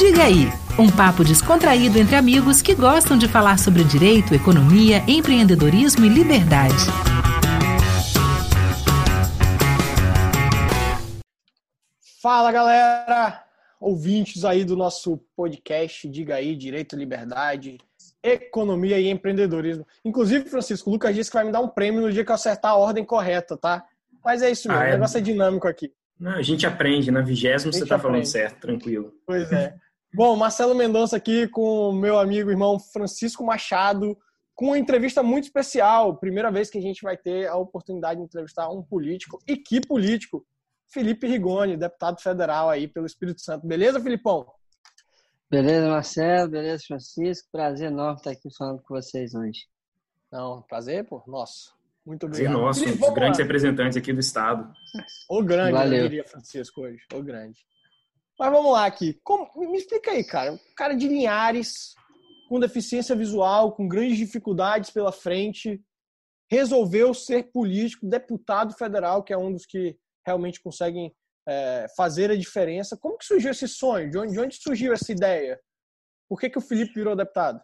Diga aí, um papo descontraído entre amigos que gostam de falar sobre direito, economia, empreendedorismo e liberdade. Fala galera, ouvintes aí do nosso podcast Diga aí, Direito, Liberdade, Economia e Empreendedorismo. Inclusive, Francisco, o Lucas disse que vai me dar um prêmio no dia que eu acertar a ordem correta, tá? Mas é isso mesmo, ah, é... o negócio é dinâmico aqui. Não, a gente aprende, na vigésima você está falando certo, tranquilo. Pois é. Bom, Marcelo Mendonça aqui com o meu amigo irmão Francisco Machado, com uma entrevista muito especial. Primeira vez que a gente vai ter a oportunidade de entrevistar um político, e que político? Felipe Rigoni, deputado federal aí pelo Espírito Santo. Beleza, Filipão? Beleza, Marcelo. Beleza, Francisco. Prazer enorme estar aqui falando com vocês hoje. Não, prazer, pô. Nossa. Muito obrigado. Sim, nosso, um dos grandes representantes aqui do Estado. O grande, Valeu. eu diria, Francisco, hoje. O grande. Mas vamos lá aqui. Como, me explica aí, cara. Um cara de Linhares, com deficiência visual, com grandes dificuldades pela frente, resolveu ser político, deputado federal, que é um dos que realmente conseguem é, fazer a diferença. Como que surgiu esse sonho? De onde, de onde surgiu essa ideia? Por que, que o Felipe virou deputado?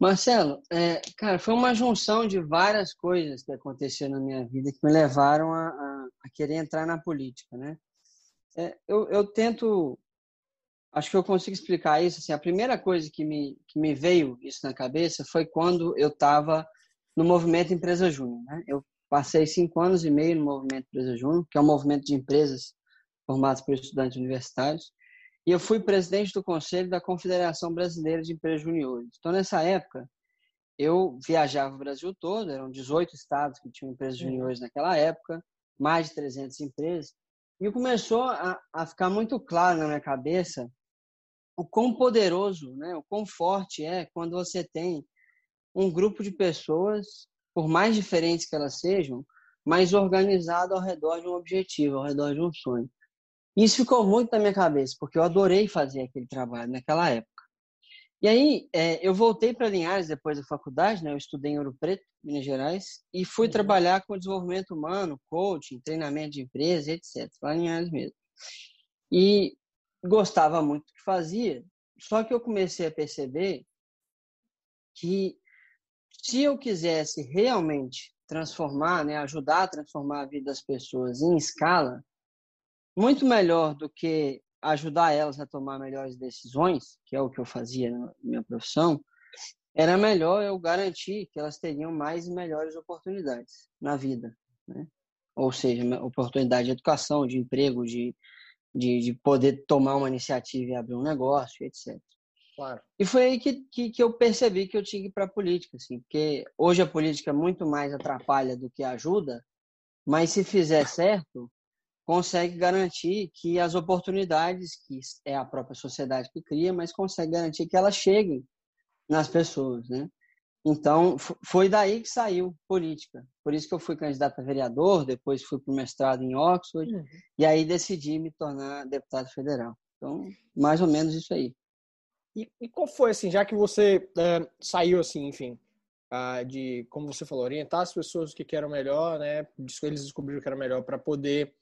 Marcelo, é, cara, foi uma junção de várias coisas que aconteceram na minha vida que me levaram a, a, a querer entrar na política, né? É, eu, eu, tento, acho que eu consigo explicar isso. Assim, a primeira coisa que me, que me veio isso na cabeça foi quando eu estava no movimento Empresa Júnior. Né? Eu passei cinco anos e meio no movimento Empresa Júnior, que é um movimento de empresas formadas por estudantes universitários. E eu fui presidente do conselho da Confederação Brasileira de Empresas Juniores. Então, nessa época, eu viajava o Brasil todo, eram 18 estados que tinham empresas juniores naquela época, mais de 300 empresas. E começou a, a ficar muito claro na minha cabeça o quão poderoso, né, o quão forte é quando você tem um grupo de pessoas, por mais diferentes que elas sejam, mas organizado ao redor de um objetivo, ao redor de um sonho. Isso ficou muito na minha cabeça, porque eu adorei fazer aquele trabalho naquela época. E aí, é, eu voltei para Linhares depois da faculdade, né? Eu estudei em Ouro Preto, Minas Gerais, e fui uhum. trabalhar com desenvolvimento humano, coaching, treinamento de empresa, etc. Lá em Linhares mesmo. E gostava muito do que fazia, só que eu comecei a perceber que se eu quisesse realmente transformar, né, ajudar a transformar a vida das pessoas em escala, muito melhor do que ajudar elas a tomar melhores decisões, que é o que eu fazia na minha profissão, era melhor eu garantir que elas teriam mais e melhores oportunidades na vida, né? Ou seja, oportunidade de educação, de emprego, de, de, de poder tomar uma iniciativa e abrir um negócio, etc. Claro. E foi aí que, que, que eu percebi que eu tinha que ir para a política, assim, porque hoje a política muito mais atrapalha do que ajuda, mas se fizer certo, consegue garantir que as oportunidades, que é a própria sociedade que cria, mas consegue garantir que elas cheguem nas pessoas, né? Então, foi daí que saiu política. Por isso que eu fui candidato a vereador, depois fui para o mestrado em Oxford, uhum. e aí decidi me tornar deputado federal. Então, mais ou menos isso aí. E, e qual foi, assim, já que você é, saiu, assim, enfim, uh, de, como você falou, orientar as pessoas que, que era melhor, né? Eles descobriram que era melhor para poder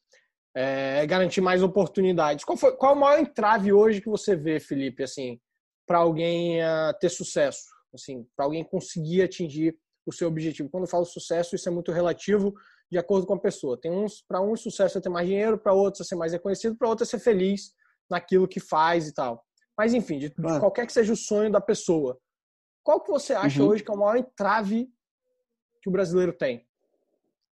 é, garantir mais oportunidades. Qual, foi, qual é o maior entrave hoje que você vê, Felipe, assim, para alguém uh, ter sucesso, assim, para alguém conseguir atingir o seu objetivo? Quando eu falo sucesso, isso é muito relativo de acordo com a pessoa. Tem uns para uns sucesso é ter mais dinheiro, para outros é ser mais reconhecido, para outros é ser feliz naquilo que faz e tal. Mas enfim, de, de qualquer que seja o sonho da pessoa, qual que você acha uhum. hoje que é o maior entrave que o brasileiro tem?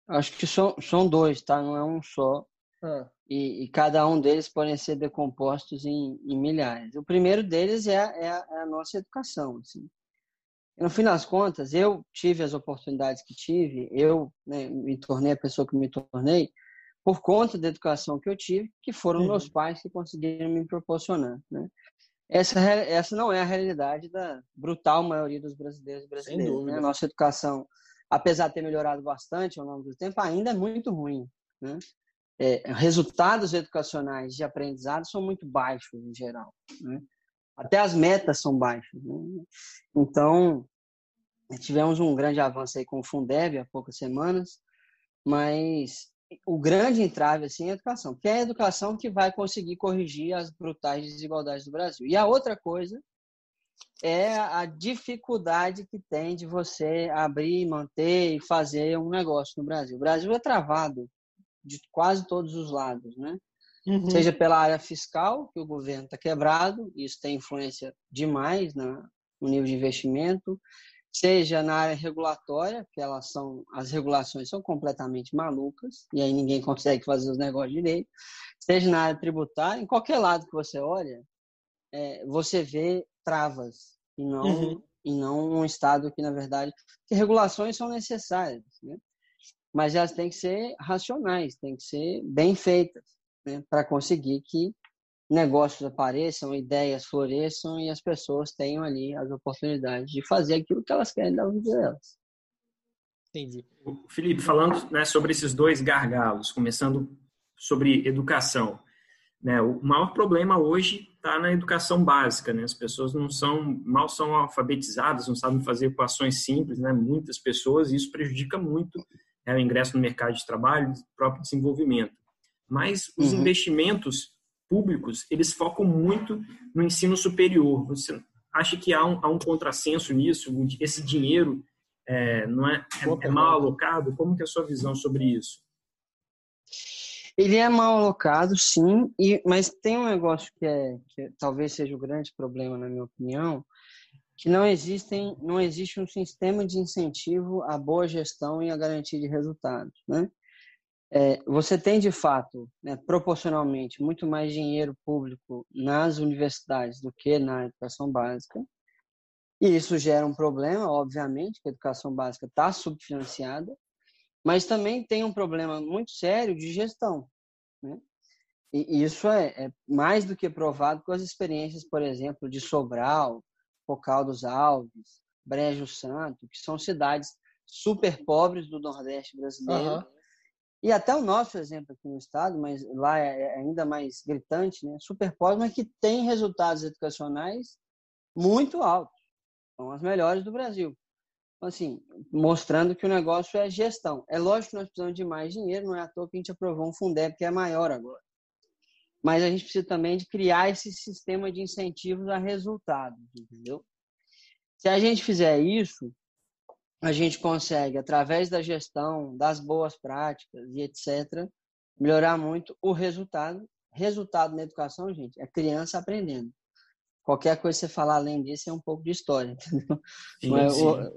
Acho que são, são dois, tá? Não é um só. Ah. E, e, cada um deles podem ser decompostos em, em milhares. O primeiro deles é a, é a, é a nossa educação. Assim. no fim das contas, eu tive as oportunidades que tive, eu né, me tornei a pessoa que me tornei por conta da educação que eu tive, que foram uhum. meus pais que conseguiram me proporcionar. Né? Essa, essa não é a realidade da brutal maioria dos brasileiros brasileiros. Né? A nossa educação, apesar de ter melhorado bastante ao longo do tempo, ainda é muito ruim. Né? É, resultados educacionais de aprendizado são muito baixos em geral. Né? Até as metas são baixas. Né? Então, tivemos um grande avanço aí com o Fundeb há poucas semanas, mas o grande entrave assim, é a educação, porque é a educação que vai conseguir corrigir as brutais desigualdades do Brasil. E a outra coisa é a dificuldade que tem de você abrir, manter e fazer um negócio no Brasil. O Brasil é travado de quase todos os lados, né? Uhum. Seja pela área fiscal, que o governo está quebrado, isso tem influência demais na, no nível de investimento, seja na área regulatória, que elas são as regulações são completamente malucas e aí ninguém consegue fazer os negócios direito, seja na área tributária, em qualquer lado que você olha, é, você vê travas e não uhum. e não um estado que na verdade que regulações são necessárias, né? Mas elas têm que ser racionais, têm que ser bem feitas, né? para conseguir que negócios apareçam, ideias floresçam e as pessoas tenham ali as oportunidades de fazer aquilo que elas querem da vida delas. Entendi. Felipe, falando né, sobre esses dois gargalos, começando sobre educação, né, o maior problema hoje está na educação básica, né? As pessoas não são mal são alfabetizadas, não sabem fazer equações simples, né? Muitas pessoas e isso prejudica muito né, o ingresso no mercado de trabalho, o próprio desenvolvimento. Mas os uhum. investimentos públicos, eles focam muito no ensino superior. Você acha que há um, há um contrassenso nisso? Esse dinheiro é, não é, é, é mal alocado? Como que é a sua visão sobre isso? Ele é mal alocado, sim, e, mas tem um negócio que, é, que talvez seja o grande problema, na minha opinião, que não existem, não existe um sistema de incentivo à boa gestão e à garantia de resultados, né? É, você tem, de fato, né, proporcionalmente, muito mais dinheiro público nas universidades do que na educação básica. E isso gera um problema, obviamente, que a educação básica está subfinanciada, mas também tem um problema muito sério de gestão. Né? E isso é, é mais do que provado com as experiências, por exemplo, de Sobral, Focal dos Alves, Brejo Santo, que são cidades super pobres do Nordeste brasileiro, uhum e até o nosso exemplo aqui no estado, mas lá é, é ainda mais gritante, né? Super pobre, mas que tem resultados educacionais muito altos. São as melhores do Brasil. Então, assim, mostrando que o negócio é gestão. É lógico que nós precisamos de mais dinheiro, não é à toa que a gente aprovou um Fundeb que é maior agora. Mas a gente precisa também de criar esse sistema de incentivos a resultados, entendeu? Se a gente fizer isso, a gente consegue, através da gestão, das boas práticas e etc., melhorar muito o resultado. Resultado na educação, gente, é criança aprendendo. Qualquer coisa que você falar além disso é um pouco de história, entendeu? Sim, é, sim.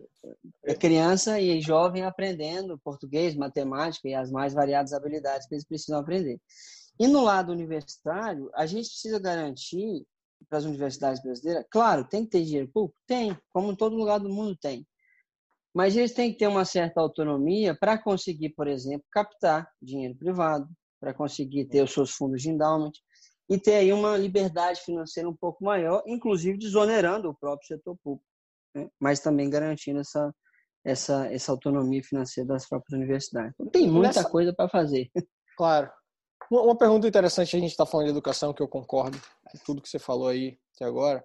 é criança e jovem aprendendo português, matemática e as mais variadas habilidades que eles precisam aprender. E no lado universitário, a gente precisa garantir para as universidades brasileiras, claro, tem que ter dinheiro público? Tem, como em todo lugar do mundo tem. Mas eles têm que ter uma certa autonomia para conseguir, por exemplo, captar dinheiro privado, para conseguir ter os seus fundos de endowment e ter aí uma liberdade financeira um pouco maior, inclusive desonerando o próprio setor público, né? mas também garantindo essa, essa, essa autonomia financeira das próprias universidades. Então, tem muita coisa para fazer. Claro. Uma pergunta interessante, a gente está falando de educação, que eu concordo com tudo que você falou aí até agora.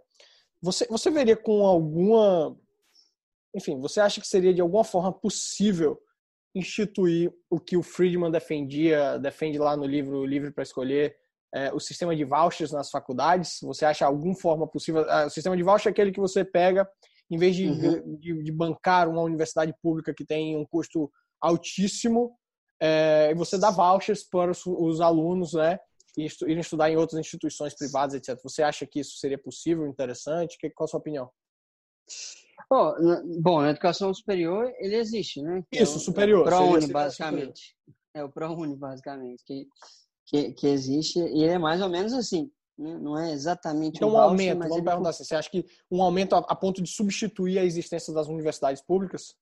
Você, você veria com alguma enfim, você acha que seria de alguma forma possível instituir o que o Friedman defendia, defende lá no livro Livre para Escolher, é, o sistema de vouchers nas faculdades? Você acha alguma forma possível? Ah, o sistema de voucher é aquele que você pega, em vez de, uhum. de, de bancar uma universidade pública que tem um custo altíssimo, é, você dá vouchers para os, os alunos, né? E estu, irem estudar em outras instituições privadas, etc. Você acha que isso seria possível, interessante? qual a sua opinião? Bom, bom, na educação superior ele existe, né? Que Isso, é o, superior. O ProUni, basicamente. É o ProUni, basicamente, que, que, que existe e é mais ou menos assim. Né? Não é exatamente então, um, um aumento, vamos ele... perguntar assim, você acha que um aumento a, a ponto de substituir a existência das universidades públicas?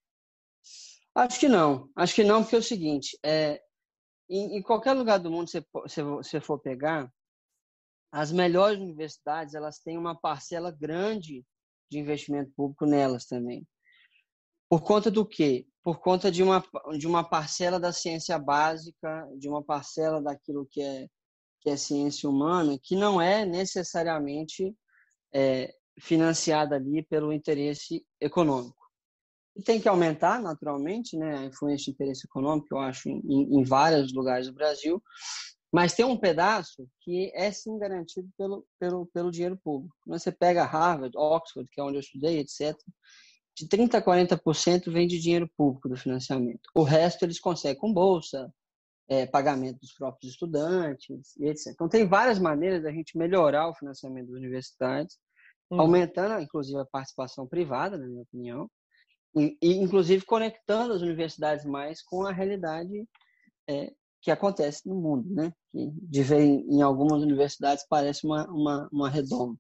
Acho que não. Acho que não, porque é o seguinte, é, em, em qualquer lugar do mundo você, você, você for pegar, as melhores universidades elas têm uma parcela grande de investimento público nelas também. Por conta do quê? Por conta de uma, de uma parcela da ciência básica, de uma parcela daquilo que é, que é ciência humana, que não é necessariamente é, financiada ali pelo interesse econômico. Tem que aumentar, naturalmente, né, a influência de interesse econômico, eu acho, em, em vários lugares do Brasil, mas tem um pedaço que é sim garantido pelo, pelo, pelo dinheiro público. Você pega Harvard, Oxford, que é onde eu estudei, etc., de 30% a 40% vem de dinheiro público do financiamento. O resto eles conseguem com bolsa, é, pagamento dos próprios estudantes, etc. Então, tem várias maneiras da gente melhorar o financiamento das universidades, hum. aumentando, inclusive, a participação privada, na minha opinião, e, e, inclusive conectando as universidades mais com a realidade é, que acontece no mundo, né? Que de ver em algumas universidades parece uma, uma, uma redoma.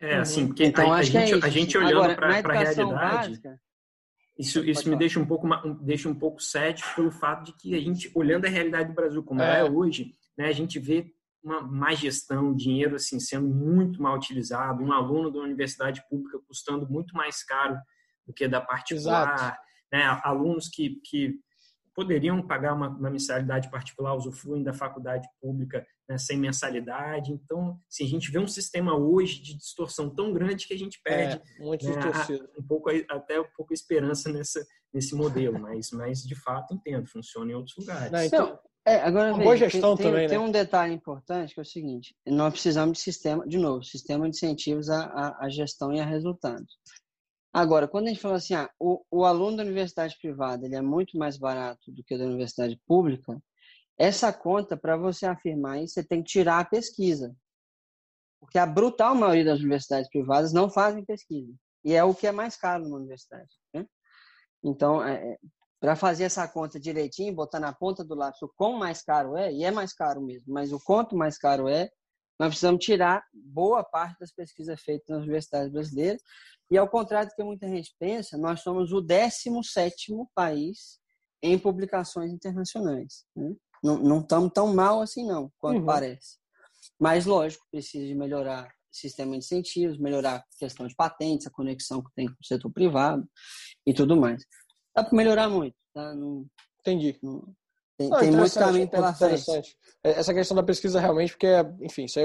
É, assim, porque então, a, a, gente, é a gente olhando para a realidade, básica, isso, isso me deixa um pouco deixa um pouco cético pelo fato de que a gente, olhando a realidade do Brasil como é, é hoje, né, a gente vê uma má gestão, dinheiro assim sendo muito mal utilizado, um aluno da universidade pública custando muito mais caro do que da particular, né, alunos que, que poderiam pagar uma, uma mensalidade particular, usufruem da faculdade pública né, sem mensalidade. Então, se a gente vê um sistema hoje de distorção tão grande que a gente perde é, muito né, um pouco até um pouco esperança nessa nesse modelo, mas mas de fato entendo, funciona em outros lugares. Não, então, é, agora uma boa gestão tem, também, tem, né? Tem um detalhe importante que é o seguinte: nós precisamos de sistema, de novo, sistema de incentivos à, à, à gestão e a resultados. Agora, quando a gente fala assim, ah, o, o aluno da universidade privada ele é muito mais barato do que o da universidade pública, essa conta, para você afirmar isso, você tem que tirar a pesquisa. Porque a brutal maioria das universidades privadas não fazem pesquisa. E é o que é mais caro numa universidade. Né? Então, é, é para fazer essa conta direitinho, botar na ponta do lápis o quão mais caro é, e é mais caro mesmo, mas o quanto mais caro é, nós precisamos tirar boa parte das pesquisas feitas nas universidades brasileiras e ao contrário do que muita gente pensa, nós somos o 17 país em publicações internacionais. Né? Não, estamos tão mal assim, não, quanto uhum. parece. Mas, lógico, precisa de melhorar o sistema de incentivos, melhorar a questão de patentes, a conexão que tem com o setor privado e tudo mais. Dá para melhorar muito. Tá? Não, Entendi. Não, tem, não, tem muito caminho pela frente. É, essa questão da pesquisa realmente, porque, enfim, isso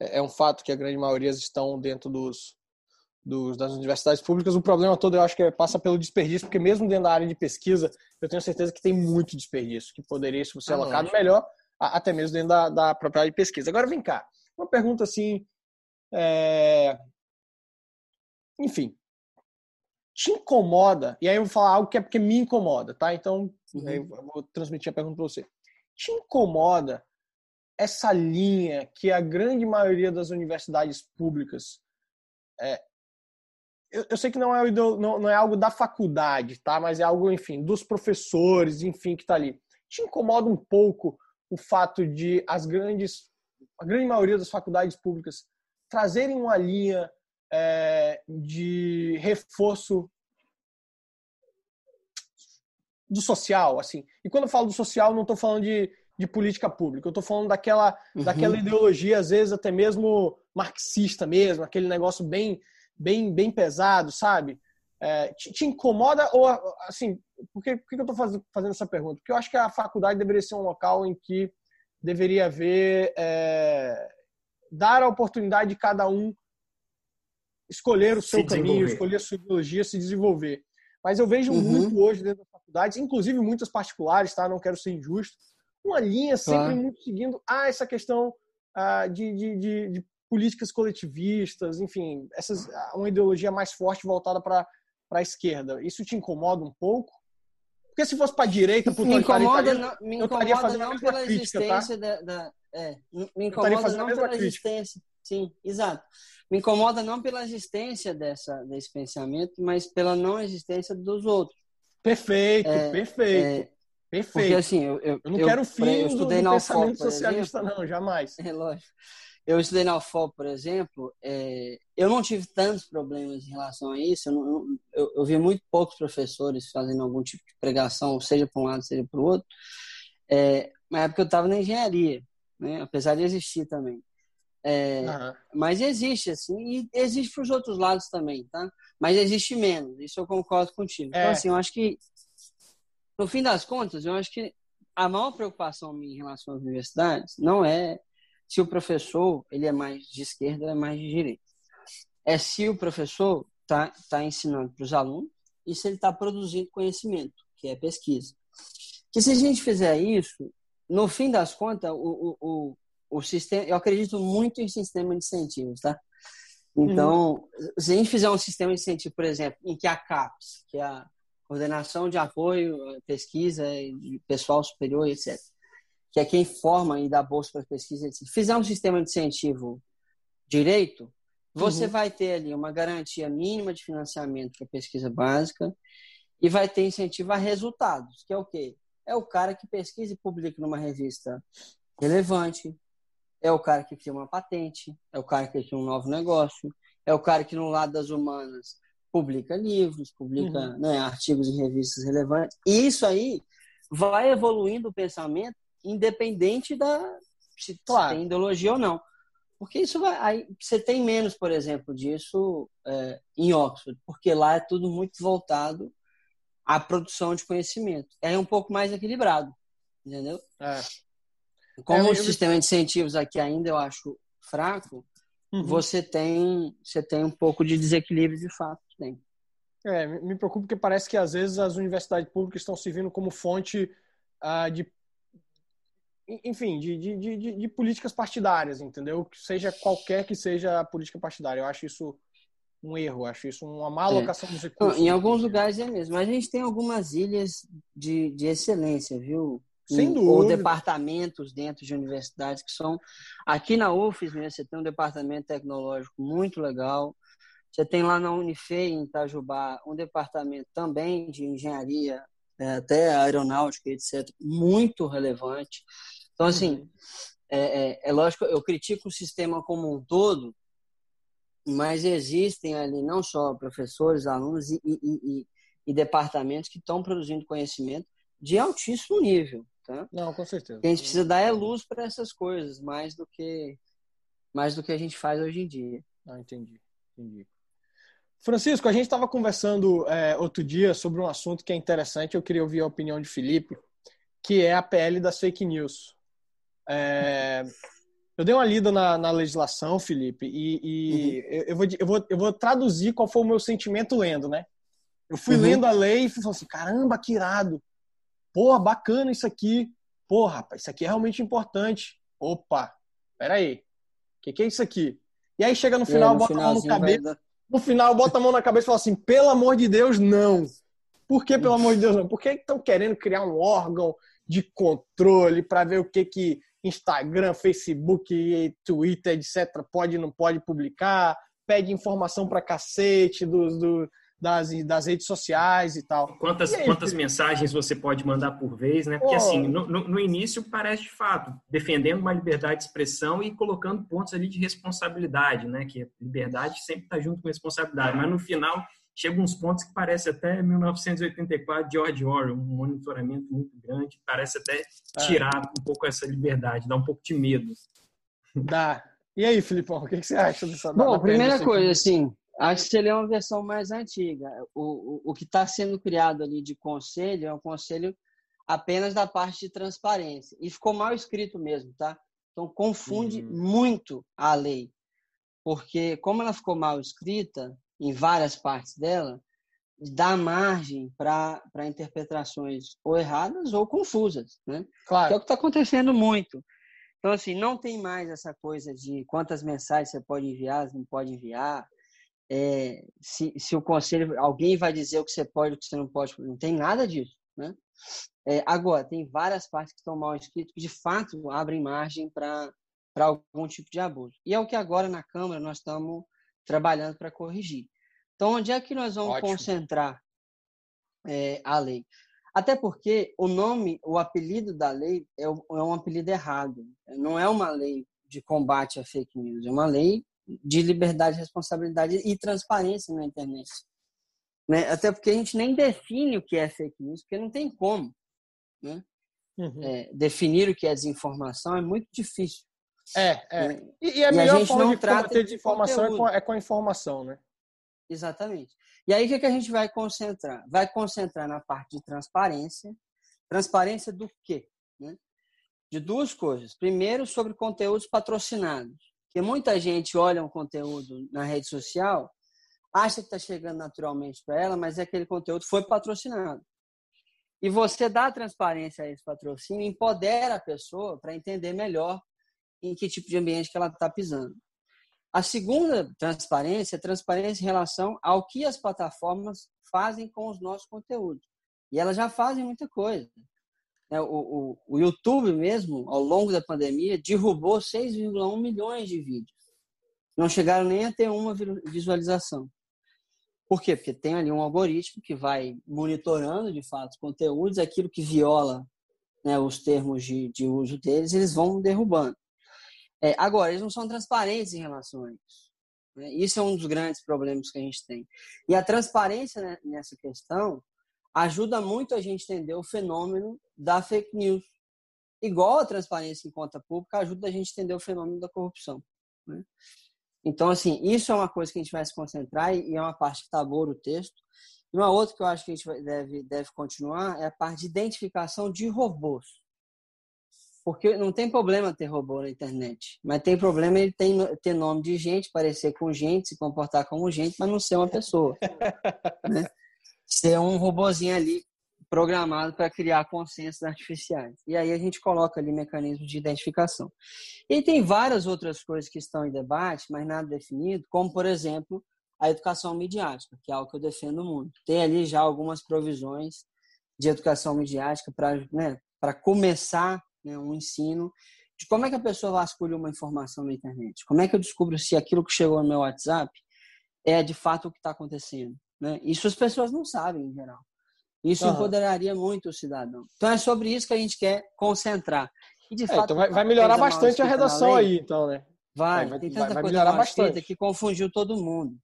é, é um fato que a grande maioria estão dentro dos, dos, das universidades públicas. O problema todo eu acho que é, passa pelo desperdício, porque mesmo dentro da área de pesquisa, eu tenho certeza que tem muito desperdício, que poderia ser ah, alocado lógico. melhor, até mesmo dentro da, da própria área de pesquisa. Agora vem cá, uma pergunta assim. É... Enfim, te incomoda, e aí eu vou falar algo que é porque me incomoda, tá? Então, uhum. eu vou transmitir a pergunta para você. Te incomoda essa linha que a grande maioria das universidades públicas é, eu, eu, sei que não é, não, não é algo da faculdade, tá? Mas é algo, enfim, dos professores, enfim, que está ali. Te incomoda um pouco o fato de as grandes, a grande maioria das faculdades públicas trazerem uma linha é, de reforço do social, assim. E quando eu falo do social, não estou falando de, de política pública, eu estou falando daquela, uhum. daquela ideologia, às vezes até mesmo marxista mesmo, aquele negócio bem bem, bem pesado, sabe? É, te, te, incomoda ou, assim, por que, por que eu estou fazendo, fazendo essa pergunta? Porque eu acho que a faculdade deveria ser um local em que deveria haver, é, dar a oportunidade de cada um escolher o seu caminho, escolher a sua ideologia, se desenvolver. Mas eu vejo uhum. muito hoje dentro das faculdades, inclusive muitas particulares, tá? Não quero ser injusto, uma linha sempre claro. muito seguindo ah, essa questão ah, de, de, de, de políticas coletivistas, enfim, essas, uma ideologia mais forte voltada para a esquerda. Isso te incomoda um pouco? Porque se fosse para a direita, me incomoda, não, me incomoda não pela crítica, tá? existência tá? da, da é, me incomoda não pela crítica. existência. Sim, exato. Me incomoda não pela existência dessa, desse pensamento, mas pela não existência dos outros. Perfeito, é, perfeito. É, perfeito. Porque assim, eu, eu, eu não eu, quero fim do, do pensamento socialista, exemplo, não, jamais. É lógico eu estudei na UFOP, por exemplo, é, eu não tive tantos problemas em relação a isso. Eu, não, eu, eu, vi muito poucos professores fazendo algum tipo de pregação, seja para um lado, seja para o outro. É, na época eu estava na engenharia, né? apesar de existir também. É, uhum. Mas existe, assim, e existe para os outros lados também, tá? Mas existe menos, isso eu concordo contigo. Então, é. assim, eu acho que, no fim das contas, eu acho que a maior preocupação minha em relação às universidades não é se o professor ele é mais de esquerda ou é mais de direita. É se o professor está tá ensinando para os alunos, e se ele está produzindo conhecimento, que é pesquisa. Que se a gente fizer isso, no fim das contas, o, o, o, sistema, eu acredito muito em sistema de incentivos, tá? Então, uhum. se a gente fizer um sistema de incentivo, por exemplo, em que a CAPES, que é a Coordenação de Apoio à Pesquisa Pessoal Superior, etc., que é quem forma e dá bolsa para pesquisa, etc., fizer um sistema de incentivo direito, você uhum. vai ter ali uma garantia mínima de financiamento para pesquisa básica e vai ter incentivo a resultados, que é o quê? É o cara que pesquisa e publica numa revista relevante, é o cara que cria uma patente, é o cara que cria um novo negócio, é o cara que no lado das humanas publica livros, publica uhum. né, artigos em revistas relevantes. E isso aí vai evoluindo o pensamento independente da se claro. tem ideologia ou não. Porque isso vai. Aí, você tem menos, por exemplo, disso é, em Oxford, porque lá é tudo muito voltado à produção de conhecimento. É um pouco mais equilibrado, entendeu? É. Como é, o sistema de incentivos aqui ainda eu acho fraco, uhum. você tem você tem um pouco de desequilíbrio de fato. Tem. É, me preocupa porque parece que às vezes as universidades públicas estão servindo como fonte uh, de enfim, de, de, de, de, políticas partidárias, entendeu? Seja qualquer que seja a política partidária. Eu acho isso um erro, acho isso uma má é. alocação é. dos recursos. Em alguns lugares é mesmo, mas a gente tem algumas ilhas de, de excelência, viu? Sem dúvida. Ou departamentos dentro de universidades que são. Aqui na UFES, né, você tem um departamento tecnológico muito legal. Você tem lá na Unifei, em Itajubá, um departamento também de engenharia, é, até aeronáutica, etc., muito relevante. Então, assim, uhum. é, é, é lógico, eu critico o sistema como um todo, mas existem ali não só professores, alunos e, e, e, e departamentos que estão produzindo conhecimento de altíssimo nível. Tá? Não, com certeza. O que a gente precisa dar é luz para essas coisas, mais do que mais do que a gente faz hoje em dia. Ah, entendi, entendi. Francisco, a gente estava conversando é, outro dia sobre um assunto que é interessante. Eu queria ouvir a opinião de Felipe, que é a PL das fake news. É, eu dei uma lida na, na legislação, Felipe, e, e uhum. eu, vou, eu, vou, eu vou traduzir qual foi o meu sentimento lendo, né? Eu fui uhum. lendo a lei e falei assim, caramba, que irado. Porra, bacana isso aqui. Porra, rapaz, isso aqui é realmente importante. Opa, peraí. O que, que é isso aqui? E aí chega no final, é, no bota a mão no cabeça. No final, bota a mão na cabeça e fala assim, pelo amor de Deus, não. Por que, pelo amor de Deus, não? Por que estão querendo criar um órgão de controle para ver o que, que Instagram, Facebook, Twitter, etc., pode não pode publicar, pede informação para cacete dos, do, das, das redes sociais e tal. Quantas, e aí, quantas mensagens você pode mandar por vez, né? Porque, oh. assim, no, no, no, início parece de fato, defendendo uma liberdade de expressão e colocando pontos ali de responsabilidade, né? Que liberdade sempre está junto com responsabilidade, mas no final chega uns pontos que parece até 1984, George Orwell, um monitoramento muito grande, parece até é. tirar um pouco essa liberdade, dá um pouco de medo. Dá. E aí, Filipão, o que você acha dessa Bom, primeira coisa, assim, acho que ele é uma versão mais antiga. O, o, o que está sendo criado ali de conselho é um conselho apenas da parte de transparência. E ficou mal escrito mesmo, tá? Então confunde uhum. muito a lei. Porque como ela ficou mal escrita, em várias partes dela, dá margem para interpretações ou erradas ou confusas, né? Claro. Que é o que está acontecendo muito. Então, assim, não tem mais essa coisa de quantas mensagens você pode enviar, não pode enviar. É, se, se o conselho, alguém vai dizer o que você pode, o que você não pode, não tem nada disso, né? É, agora, tem várias partes que estão mal escritas que, de fato, abrem margem para algum tipo de abuso. E é o que agora na Câmara nós estamos trabalhando para corrigir. Então, onde é que nós vamos Ótimo. concentrar é, a lei? Até porque o nome, o apelido da lei é, é um apelido errado. Não é uma lei de combate à fake news, é uma lei de liberdade, responsabilidade e transparência na internet. Né? Até porque a gente nem define o que é fake news, porque não tem como. Né? Uhum. É, definir o que é desinformação é muito difícil. É, é. Né? E, e a e melhor a forma de combater desinformação é com, é com a informação, né? Exatamente. E aí o que, que a gente vai concentrar? Vai concentrar na parte de transparência. Transparência do quê? Né? De duas coisas. Primeiro, sobre conteúdos patrocinados. Porque muita gente olha um conteúdo na rede social, acha que está chegando naturalmente para ela, mas é aquele conteúdo foi patrocinado. E você dá transparência a esse patrocínio, empodera a pessoa para entender melhor em que tipo de ambiente que ela está pisando. A segunda transparência é transparência em relação ao que as plataformas fazem com os nossos conteúdos. E elas já fazem muita coisa. É, o, o, o YouTube mesmo, ao longo da pandemia, derrubou 6,1 milhões de vídeos. Não chegaram nem a ter uma visualização. Por quê? Porque tem ali um algoritmo que vai monitorando, de fato, os conteúdos, aquilo que viola né, os termos de, de uso deles, eles vão derrubando. É, agora, eles não são transparentes em relação a isso. Né? Isso é um dos grandes problemas que a gente tem. E a transparência né, nessa questão ajuda muito a gente entender o fenômeno da fake news. Igual a transparência em conta pública ajuda a gente entender o fenômeno da corrupção. Né? Então, assim, isso é uma coisa que a gente vai se concentrar e é uma parte que está boa no texto. E uma outra que eu acho que a gente deve, deve continuar é a parte de identificação de robôs. Porque não tem problema ter robô na internet, mas tem problema ele ter, ter nome de gente, parecer com gente, se comportar como gente, mas não ser uma pessoa. né? Ser um robozinho ali programado para criar consensos artificiais. E aí a gente coloca ali mecanismos de identificação. E tem várias outras coisas que estão em debate, mas nada definido, como, por exemplo, a educação midiática, que é algo que eu defendo muito. Tem ali já algumas provisões de educação midiática para né, começar né, um ensino de como é que a pessoa vasculha uma informação na internet. Como é que eu descubro se aquilo que chegou no meu WhatsApp é de fato o que está acontecendo. Né? Isso as pessoas não sabem, em geral. Isso uhum. empoderaria muito o cidadão. Então é sobre isso que a gente quer concentrar. E é, fato, então vai, vai melhorar bastante a redação aí, então, né? Vai, vai tem tanta vai, coisa melhorar bastante. que confundiu todo mundo.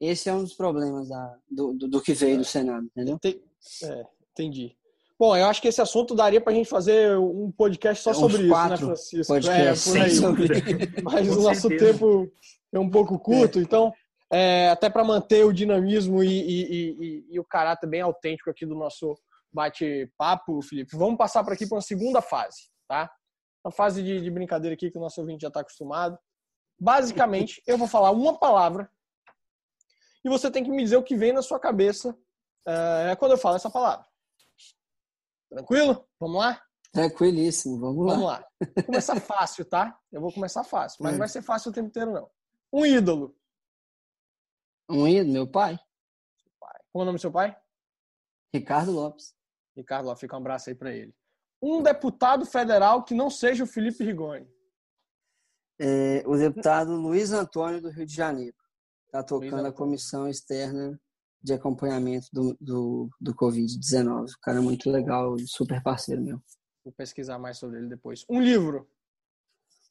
Esse é um dos problemas da, do, do, do que veio é. do Senado, entendeu? é, entendi. Bom, eu acho que esse assunto daria para a gente fazer um podcast só sobre isso, né, Francisco? É, por. Mas o nosso tempo é um pouco curto, é. então é, até para manter o dinamismo e, e, e, e, o caráter bem autêntico aqui do nosso bate-papo, Felipe, vamos passar para aqui para uma segunda fase, tá? Uma fase de, de brincadeira aqui que o nosso ouvinte já está acostumado. Basicamente, eu vou falar uma palavra e você tem que me dizer o que vem na sua cabeça é, quando eu falo essa palavra. Tranquilo? Vamos lá? Tranquilíssimo, vamos lá. Vamos lá. Vou começar fácil, tá? Eu vou começar fácil, mas não vai ser fácil o tempo inteiro, não. Um ídolo. Um ídolo, meu pai. Qual é o nome do seu pai? Ricardo Lopes. Ricardo Lopes, fica um abraço aí para ele. Um deputado federal que não seja o Felipe Rigoni. É, o deputado Luiz Antônio do Rio de Janeiro. Está tocando a comissão externa de acompanhamento do, do, do Covid-19. O cara é muito legal, super parceiro meu. Vou pesquisar mais sobre ele depois. Um livro.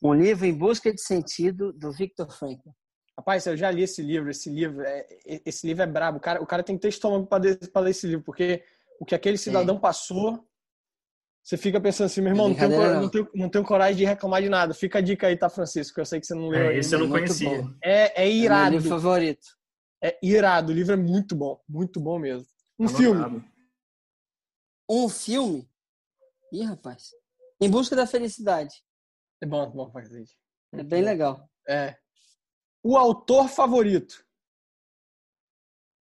Um livro Em Busca de Sentido, do Victor Frankl. Rapaz, eu já li esse livro. Esse livro é, esse livro é brabo. O cara, o cara tem que ter estômago para ler esse livro, porque o que aquele cidadão é. passou, você fica pensando assim, meu irmão, não tenho, não, tenho, não tenho coragem de reclamar de nada. Fica a dica aí, tá, Francisco? Eu sei que você não leu. É, esse eu não conhecia. É, é irado. É meu livro favorito. É irado. O livro é muito bom. Muito bom mesmo. Um filme. Um filme? Ih, rapaz. Em Busca da Felicidade. É bom, é bom fazer É bem legal. É. O autor favorito?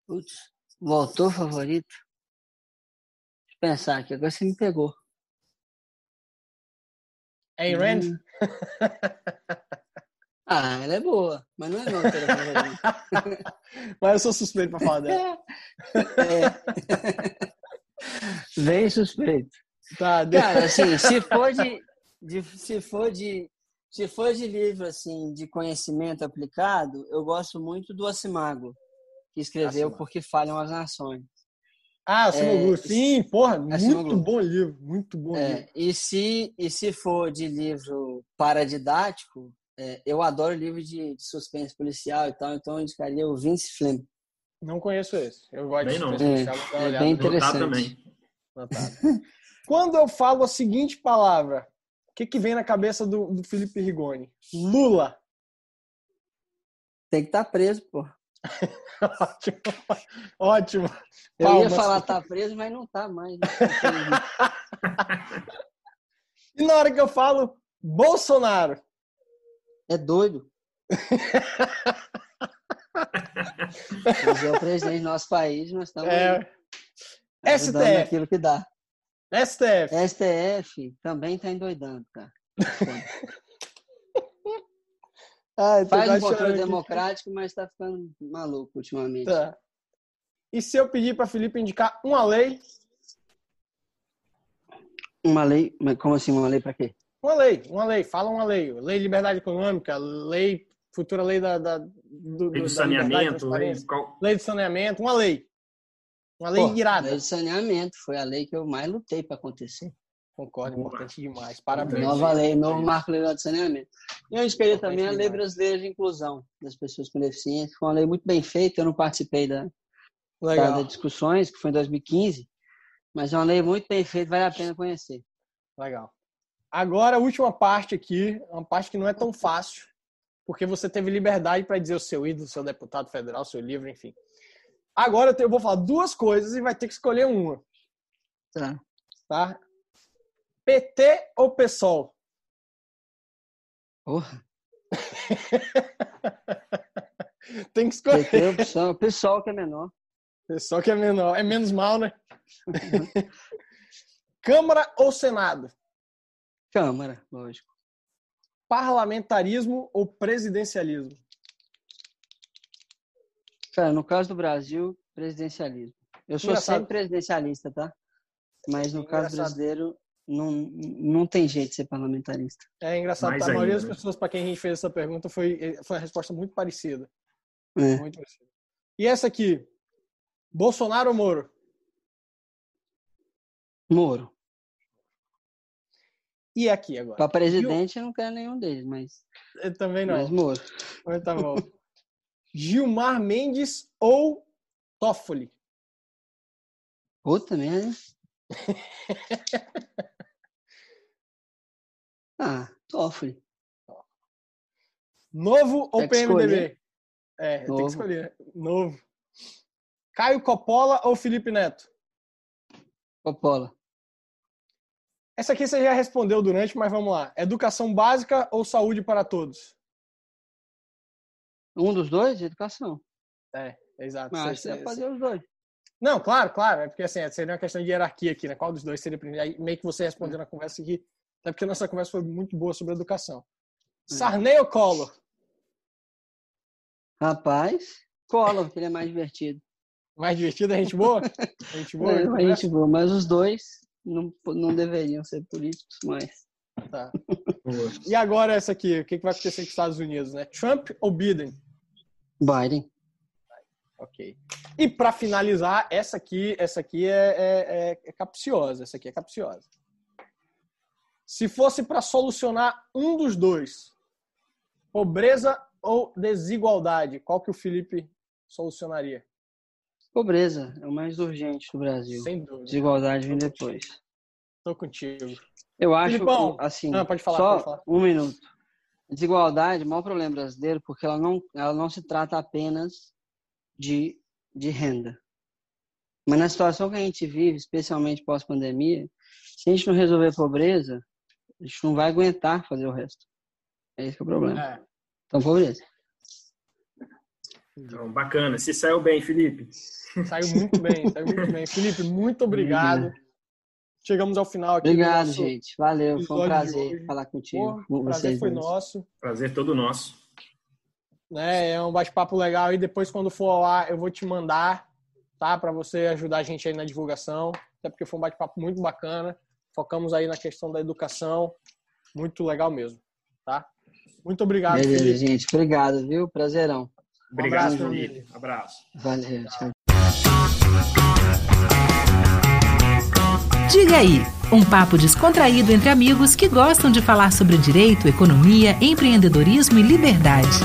Putz, o autor favorito? Deixa eu pensar aqui, agora você me pegou. Ayn Rand? Hum. ah, ela é boa, mas não é favorito. mas eu sou suspeito pra falar dela. É. Bem suspeito. Tá, Cara, assim, se for de, de, se for de se for de livro assim de conhecimento aplicado, eu gosto muito do Assimago, que escreveu. Porque Falham as Nações. Ah, Assimago, é, sim, porra, muito bom livro, muito bom é, livro. E se, e se for de livro paradidático, é, eu adoro livro de, de, suspense policial e tal, então eu indicaria o Vince Flynn. Não conheço esse. Eu gosto bem de suspense policial. É, é bem interessante. também. Quando eu falo a seguinte palavra, o que, que vem na cabeça do, do Felipe Rigoni? Lula. Tem que estar tá preso, pô. ótimo. Ótimo. Eu Palmas. ia falar tá preso, mas não tá mais. Né? e na hora que eu falo Bolsonaro? É doido. Mas é o presidente do nosso país, nós estamos é. STF. aquilo que dá. STF. STF também está endoidando, cara. Ai, Faz um controle democrático, mas está ficando maluco ultimamente. Tá. E se eu pedir para Felipe indicar uma lei? Uma lei? Mas como assim, uma lei para quê? Uma lei, uma lei. Fala uma lei. Lei de liberdade econômica, lei, futura lei da, da do, lei do saneamento, lei, qual... lei de saneamento, uma lei. Uma lei Pô, irada. Lei de saneamento foi a lei que eu mais lutei para acontecer. Concordo, Boa. importante demais. Parabéns. Nova lei, novo marco legal de saneamento. E eu escolhi também a Lei Brasileira de Inclusão das Pessoas com Deficiência. Foi uma lei muito bem feita, eu não participei da, das discussões, que foi em 2015, mas é uma lei muito bem feita, vale a pena conhecer. Legal. Agora, a última parte aqui, uma parte que não é tão fácil, porque você teve liberdade para dizer o seu ídolo, seu deputado federal, seu livro, enfim. Agora eu vou falar duas coisas e vai ter que escolher uma. Tá. Tá? PT ou PSOL? Porra. Tem que escolher. PT ou PSOL? PSOL que é menor. PSOL que é menor. É menos mal, né? Câmara ou Senado? Câmara, lógico. Parlamentarismo ou presidencialismo? Cara, no caso do Brasil, presidencialismo. Eu sou Engraçado. sempre presidencialista, tá? Mas no caso brasileiro, não, não tem jeito de ser parlamentarista. É engraçado, Mais a maioria das né? pessoas para quem a gente fez essa pergunta foi, foi uma resposta muito parecida. É. Muito parecida. E essa aqui, Bolsonaro ou Moro? Moro. E aqui agora? Para presidente, eu não quero nenhum deles, mas. Eu também não. Mas Moro. Mas tá bom. Gilmar Mendes ou Toffoli? Puta merda. ah, Toffoli. Novo ou PMDB? É, Novo. tem que escolher. Novo. Caio Coppola ou Felipe Neto? Coppola. Essa aqui você já respondeu durante, mas vamos lá. Educação básica ou saúde para todos? Um dos dois? Educação. É, exato. Mas você deve fazer os dois. Não, claro, claro. É porque assim, seria uma questão de hierarquia aqui, né? Qual dos dois seria primeiro? Aí meio que você respondeu na conversa aqui. Até porque nossa conversa foi muito boa sobre educação. É. Sarney ou Collor? Rapaz, Collor, que ele é mais divertido. Mais divertido, a gente boa? A gente boa, é, a gente boa, mas os dois não, não deveriam ser políticos mais. Tá. e agora essa aqui, o que vai acontecer com os Estados Unidos, né? Trump ou Biden? Biden. Ok. E para finalizar, essa aqui, essa aqui é, é, é, é capciosa. Essa aqui é capciosa. Se fosse para solucionar um dos dois, pobreza ou desigualdade, qual que o Felipe solucionaria? Pobreza é o mais urgente do Brasil. Sem dúvida. Desigualdade vem depois. Estou contigo. Eu acho Filipão, assim. Ah, pode falar, só pode falar. um minuto. Desigualdade, o maior problema brasileiro, porque ela não, ela não se trata apenas de, de renda. Mas na situação que a gente vive, especialmente pós-pandemia, se a gente não resolver a pobreza, a gente não vai aguentar fazer o resto. É esse que é o problema. É. Então, pobreza. Então, bacana. Se saiu bem, Felipe. Saiu muito bem, saiu muito bem. Felipe, muito obrigado. Chegamos ao final aqui. Obrigado, gente. Valeu, foi um prazer falar contigo. O prazer foi nosso. Prazer todo nosso. Né, é um bate-papo legal e depois quando for lá eu vou te mandar, tá, para você ajudar a gente aí na divulgação, até porque foi um bate-papo muito bacana. Focamos aí na questão da educação, muito legal mesmo, tá? Muito obrigado. Beleza, Felipe. gente. Obrigado, viu? Prazerão. Obrigado, um abraço. Valeu, tchau. Diga aí, um papo descontraído entre amigos que gostam de falar sobre direito, economia, empreendedorismo e liberdade.